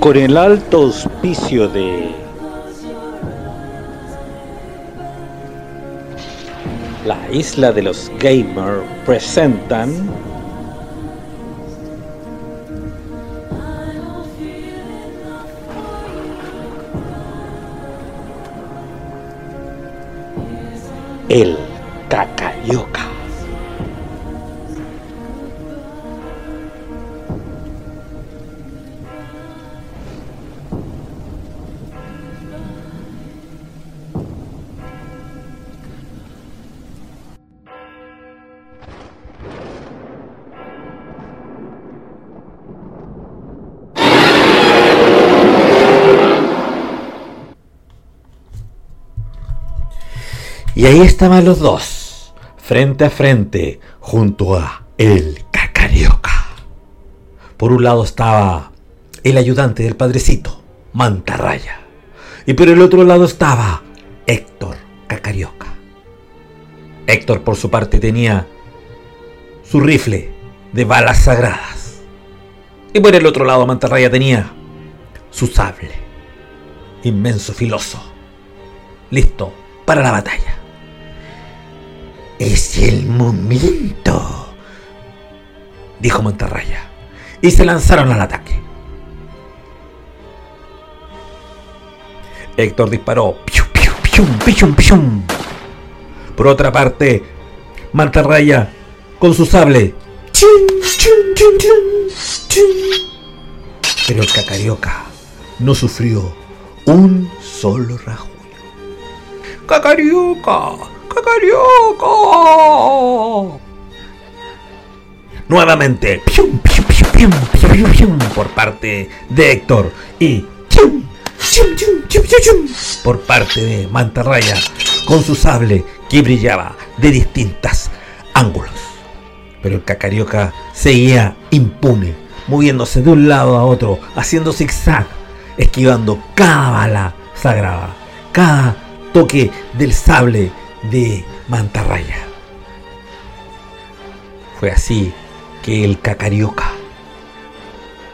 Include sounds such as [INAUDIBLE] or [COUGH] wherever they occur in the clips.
con el alto auspicio de la isla de los gamers presentan el Y ahí estaban los dos, frente a frente, junto a el Cacarioca. Por un lado estaba el ayudante del padrecito, Mantarraya. Y por el otro lado estaba Héctor Cacarioca. Héctor, por su parte, tenía su rifle de balas sagradas. Y por el otro lado, Mantarraya tenía su sable, inmenso filoso, listo para la batalla. Es el momento, dijo Mantarraya, y se lanzaron al ataque. Héctor disparó. Piu, piu, pium. Por otra parte, Mantarraya, con su sable, pero el cacarioca no sufrió un solo rasguño. ¡Cacarioca! ¡Cacarioca! Nuevamente, por parte de Héctor y por parte de Mantarraya con su sable que brillaba de distintos ángulos. Pero el cacarioca seguía impune, moviéndose de un lado a otro, haciendo zigzag, esquivando cada bala sagrada, cada toque del sable de Mantarraya. Fue así que el cacarioca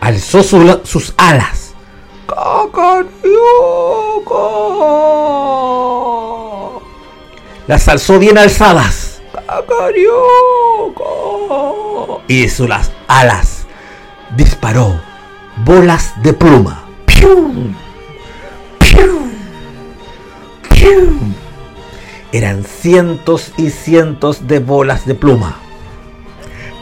alzó su- sus alas. ¡Cacarioca! Las alzó bien alzadas. ¡Cacarioca! Y de sus las alas disparó bolas de pluma. ¡Pium! ¡Pium! ¡Pium! Eran cientos y cientos de bolas de pluma.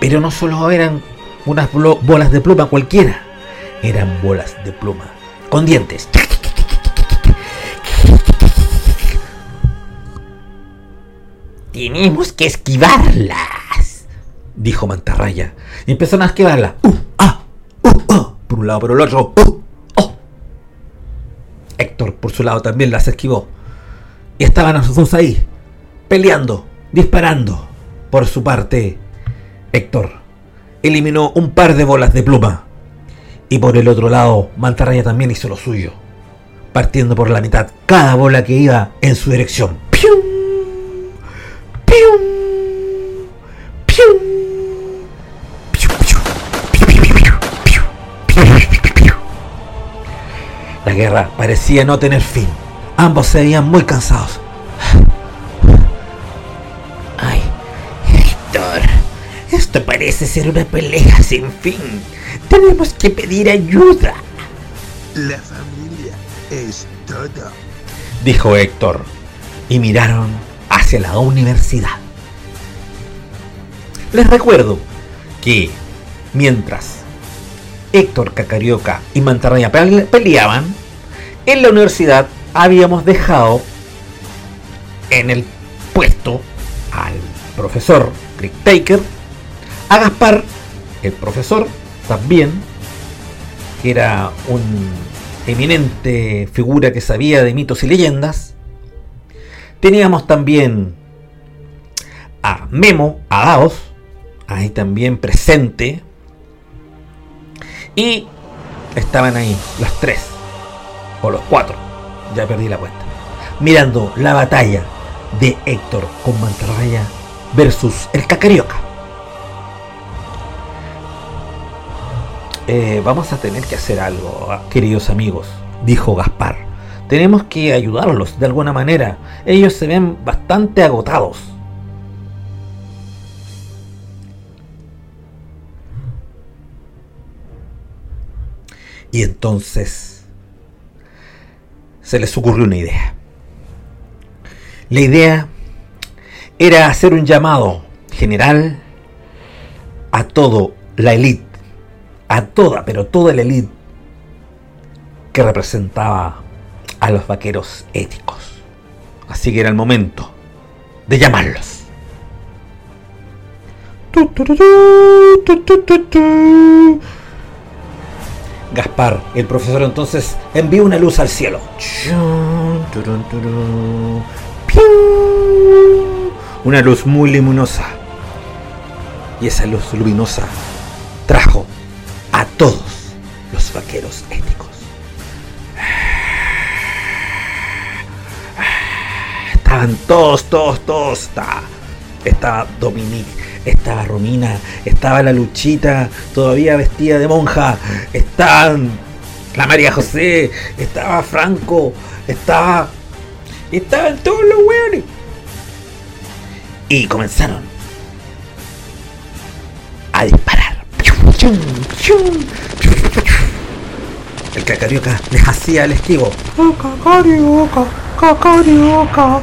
Pero no solo eran unas bolas de pluma cualquiera, eran bolas de pluma con dientes. Tenemos que esquivarlas, dijo Mantarraya. Y empezaron a esquivarlas. Uh, ah, uh, ah, por un lado, por el otro. Uh, oh. Héctor, por su lado, también las esquivó. Y estaban los dos ahí, peleando, disparando. Por su parte, Héctor eliminó un par de bolas de pluma. Y por el otro lado, Mantarraya también hizo lo suyo, partiendo por la mitad cada bola que iba en su dirección. ¡Pium! ¡Pium! ¡Pium! ¡Piu, piu! ¡Piu, piu, piu, piu! ¡Piu, piu, piu, piu! La guerra parecía no tener fin. Ambos se veían muy cansados. Ay, Héctor, esto parece ser una pelea sin fin. Tenemos que pedir ayuda, La familia es todo. dijo Héctor. Y miraron hacia la universidad. Les recuerdo que mientras Héctor Cacarioca y Mantarraya pele- peleaban, en la universidad habíamos dejado en el puesto al profesor Rick Taker, a Gaspar, el profesor también, que era un eminente figura que sabía de mitos y leyendas. Teníamos también a Memo, a Daos, ahí también presente. Y estaban ahí los tres, o los cuatro, ya perdí la cuenta, mirando la batalla de Héctor con Mantarraya versus el Cacarioca. Eh, vamos a tener que hacer algo, queridos amigos, dijo Gaspar. Tenemos que ayudarlos de alguna manera. Ellos se ven bastante agotados. Y entonces se les ocurrió una idea. La idea era hacer un llamado general a todo la élite, a toda, pero toda la élite que representaba a los vaqueros éticos. Así que era el momento de llamarlos. Gaspar, el profesor entonces envió una luz al cielo. Una luz muy luminosa. Y esa luz luminosa trajo a todos los vaqueros éticos. Estaban todos, todos, todos. Estaba, estaba Dominique, estaba Romina, estaba la Luchita, todavía vestida de monja. Estaban la María José, estaba Franco, estaba. Estaban todos los hueones. Y comenzaron a disparar. El cacarioca les hacía el esquivo. Cacarioca, cacarioca.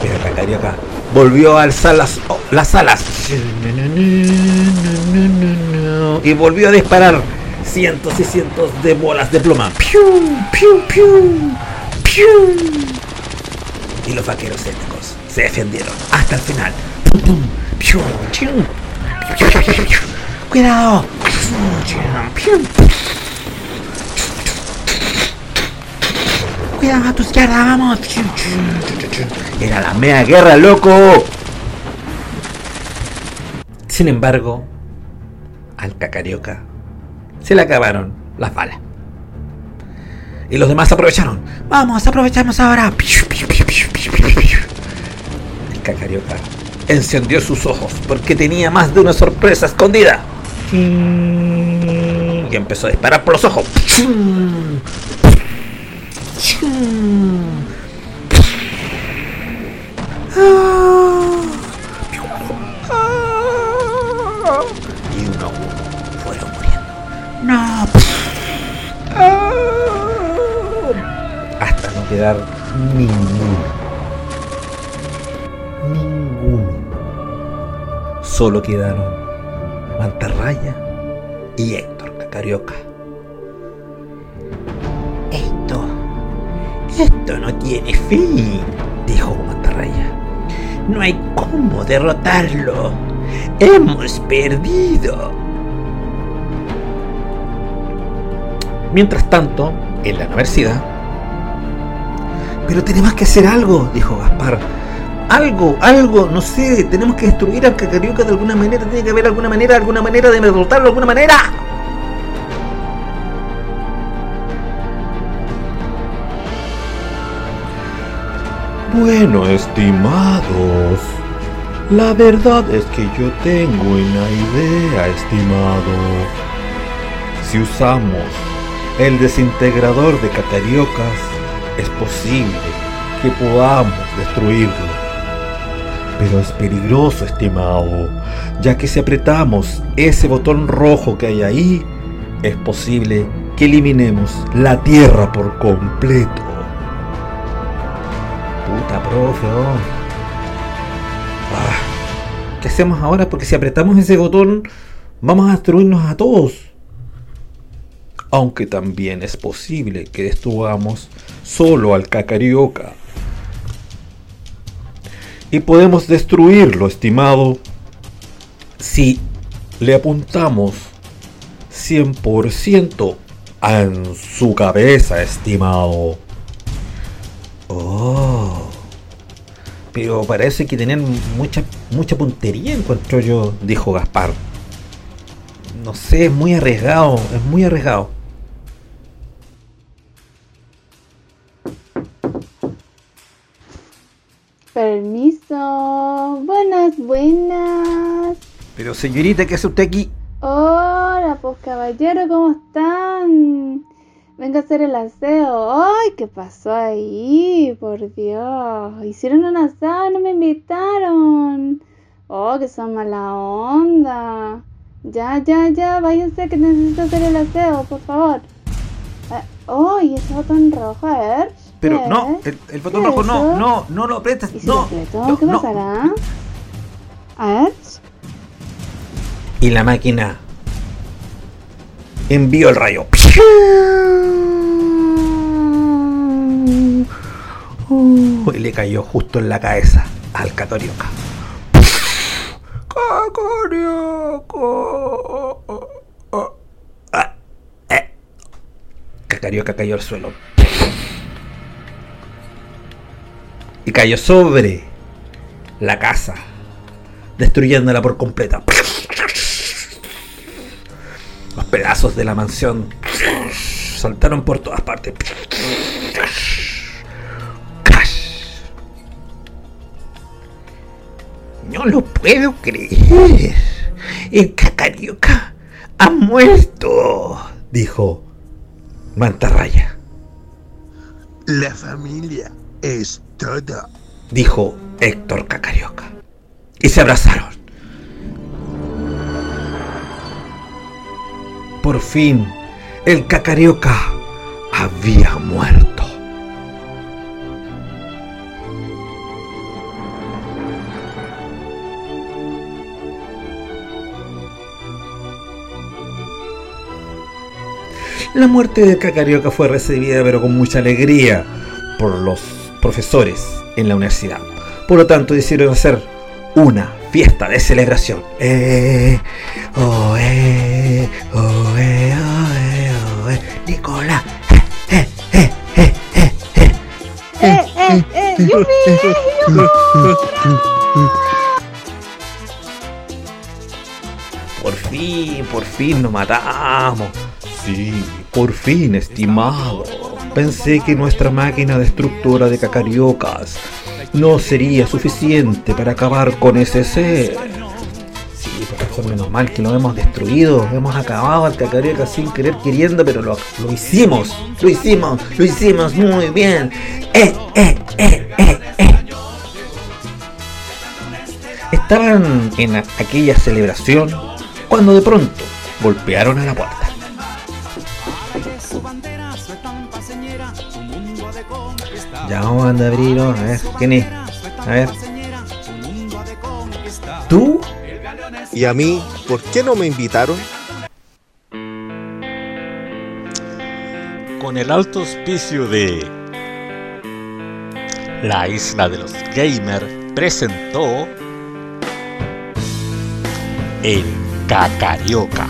Pero el cacarioca volvió a alzar las, las alas. Y volvió a disparar cientos y cientos de bolas de pluma. Y los vaqueros étnicos se defendieron hasta el final. ¡Cuidado! ¡Cuidado a tu izquierda, vamos! Era la mea guerra, loco. Sin embargo, al cacarioca se le acabaron las balas. Y los demás aprovecharon. Vamos, aprovechamos ahora. El cacarioca encendió sus ojos porque tenía más de una sorpresa escondida. Y empezó a disparar por los ojos. Y uno a uno fueron muriendo. No. Hasta no quedar ninguno. Ninguno. Solo quedaron Mantarraya y Héctor Cacarioca. Esto no tiene fin, dijo Mantarraya. No hay cómo derrotarlo. Hemos perdido. Mientras tanto, en la universidad. Pero tenemos que hacer algo, dijo Gaspar. Algo, algo, no sé, tenemos que destruir al Cacarioca de alguna manera, tiene que haber alguna manera, alguna manera de derrotarlo de alguna manera. Bueno, estimados, la verdad es que yo tengo una idea, estimado. Si usamos el desintegrador de catariocas, es posible que podamos destruirlo. Pero es peligroso, estimado, ya que si apretamos ese botón rojo que hay ahí, es posible que eliminemos la Tierra por completo. Puta, profe, oh. Ah, ¿Qué hacemos ahora? Porque si apretamos ese botón, vamos a destruirnos a todos. Aunque también es posible que destruyamos solo al Cacarioca. Y podemos destruirlo, estimado, si le apuntamos 100% en su cabeza, estimado. Oh. Pero parece que tener mucha, mucha puntería, encuentro yo, dijo Gaspar. No sé, es muy arriesgado, es muy arriesgado. Permiso. Buenas, buenas. Pero señorita, ¿qué hace usted aquí? Hola, pues caballero, ¿cómo están? Venga a hacer el aseo. ¡Ay, qué pasó ahí! Por Dios. Hicieron un asado y no me invitaron. Oh, que son mala onda. Ya, ya, ya, váyanse que necesito hacer el aseo, por favor. Eh, oh, y ese botón rojo, a ver. Pero ¿qué? no, el, el botón ¿Qué rojo es no, eso? no, no lo aprietas, ¿Y si no. lo no, ¿Qué no. pasará? A ver. Y la máquina envió el rayo. Uh, y le cayó justo en la cabeza al Cacarioca. Cacarioca. Cacarioca cayó al suelo. Y cayó sobre la casa, destruyéndola por completa. Pedazos de la mansión saltaron por todas partes. Crash. No lo puedo creer. El cacarioca ha muerto, dijo Mantarraya. La familia es todo. dijo Héctor Cacarioca. Y se abrazaron. Por fin, el Cacarioca había muerto. La muerte del Cacarioca fue recibida pero con mucha alegría por los profesores en la universidad. Por lo tanto, decidieron hacer una fiesta de celebración. Eh, oh, eh, eh. Nicolás. Eh, eh, eh. Por fin, por fin nos matamos. Sí, por fin, estimado. Pensé que nuestra máquina destructora de cacariocas no sería suficiente para acabar con ese ser. Menos mal que lo hemos destruido. Hemos acabado al cacarioca sin querer queriendo, pero lo, lo hicimos. Lo hicimos, lo hicimos muy bien. Eh, eh, eh. Estaban en aquella celebración cuando de pronto golpearon a la puerta. Ya vamos a abrirlo, a ver, ¿quién es? A ver. ¿Tú? ¿Y a mí? ¿Por qué no me invitaron? con el alto auspicio de La Isla de los Gamers presentó El Cacarioca.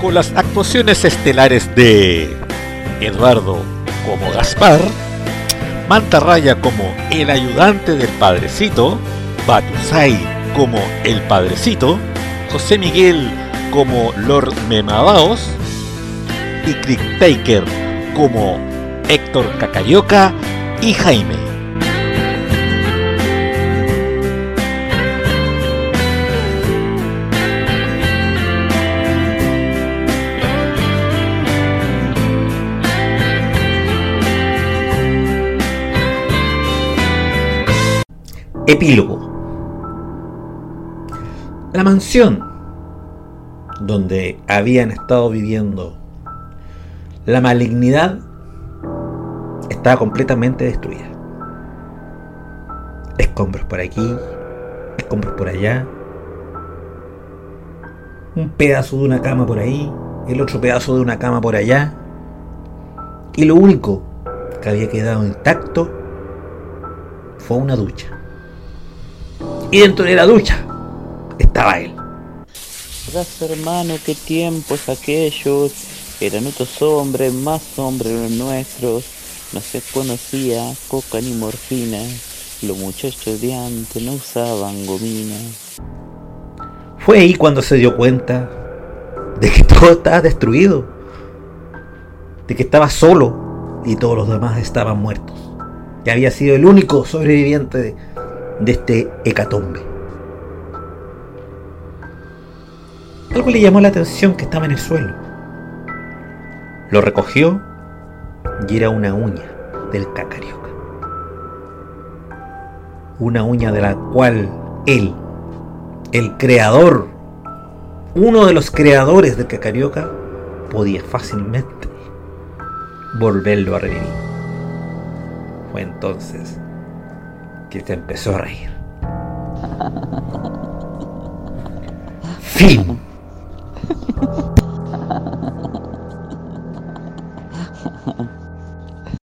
Con las actuaciones estelares de Eduardo como Gaspar, Mantarraya como el ayudante del padrecito, Batusai como el padrecito, José Miguel como Lord Memadaos y Crick Taker como Héctor Cacarioca y Jaime. Epílogo. La mansión donde habían estado viviendo la malignidad estaba completamente destruida. Escombros por aquí, escombros por allá. Un pedazo de una cama por ahí, el otro pedazo de una cama por allá. Y lo único que había quedado intacto fue una ducha. Y dentro de la ducha estaba él. Verás, hermano, qué tiempos aquellos. Eran otros hombres, más hombres los nuestros. No se conocía coca ni morfina. Los muchachos de antes no usaban gomina. Fue ahí cuando se dio cuenta de que [LAUGHS] todo estaba destruido, de que estaba solo y todos los demás estaban muertos, que había sido el único sobreviviente de, de este hecatombe. Algo le llamó la atención que estaba en el suelo. Lo recogió y era una uña del cacarioca. Una uña de la cual él, el creador, uno de los creadores del cacarioca, podía fácilmente volverlo a revivir. Fue entonces que se empezó a reír. [LAUGHS] Fin.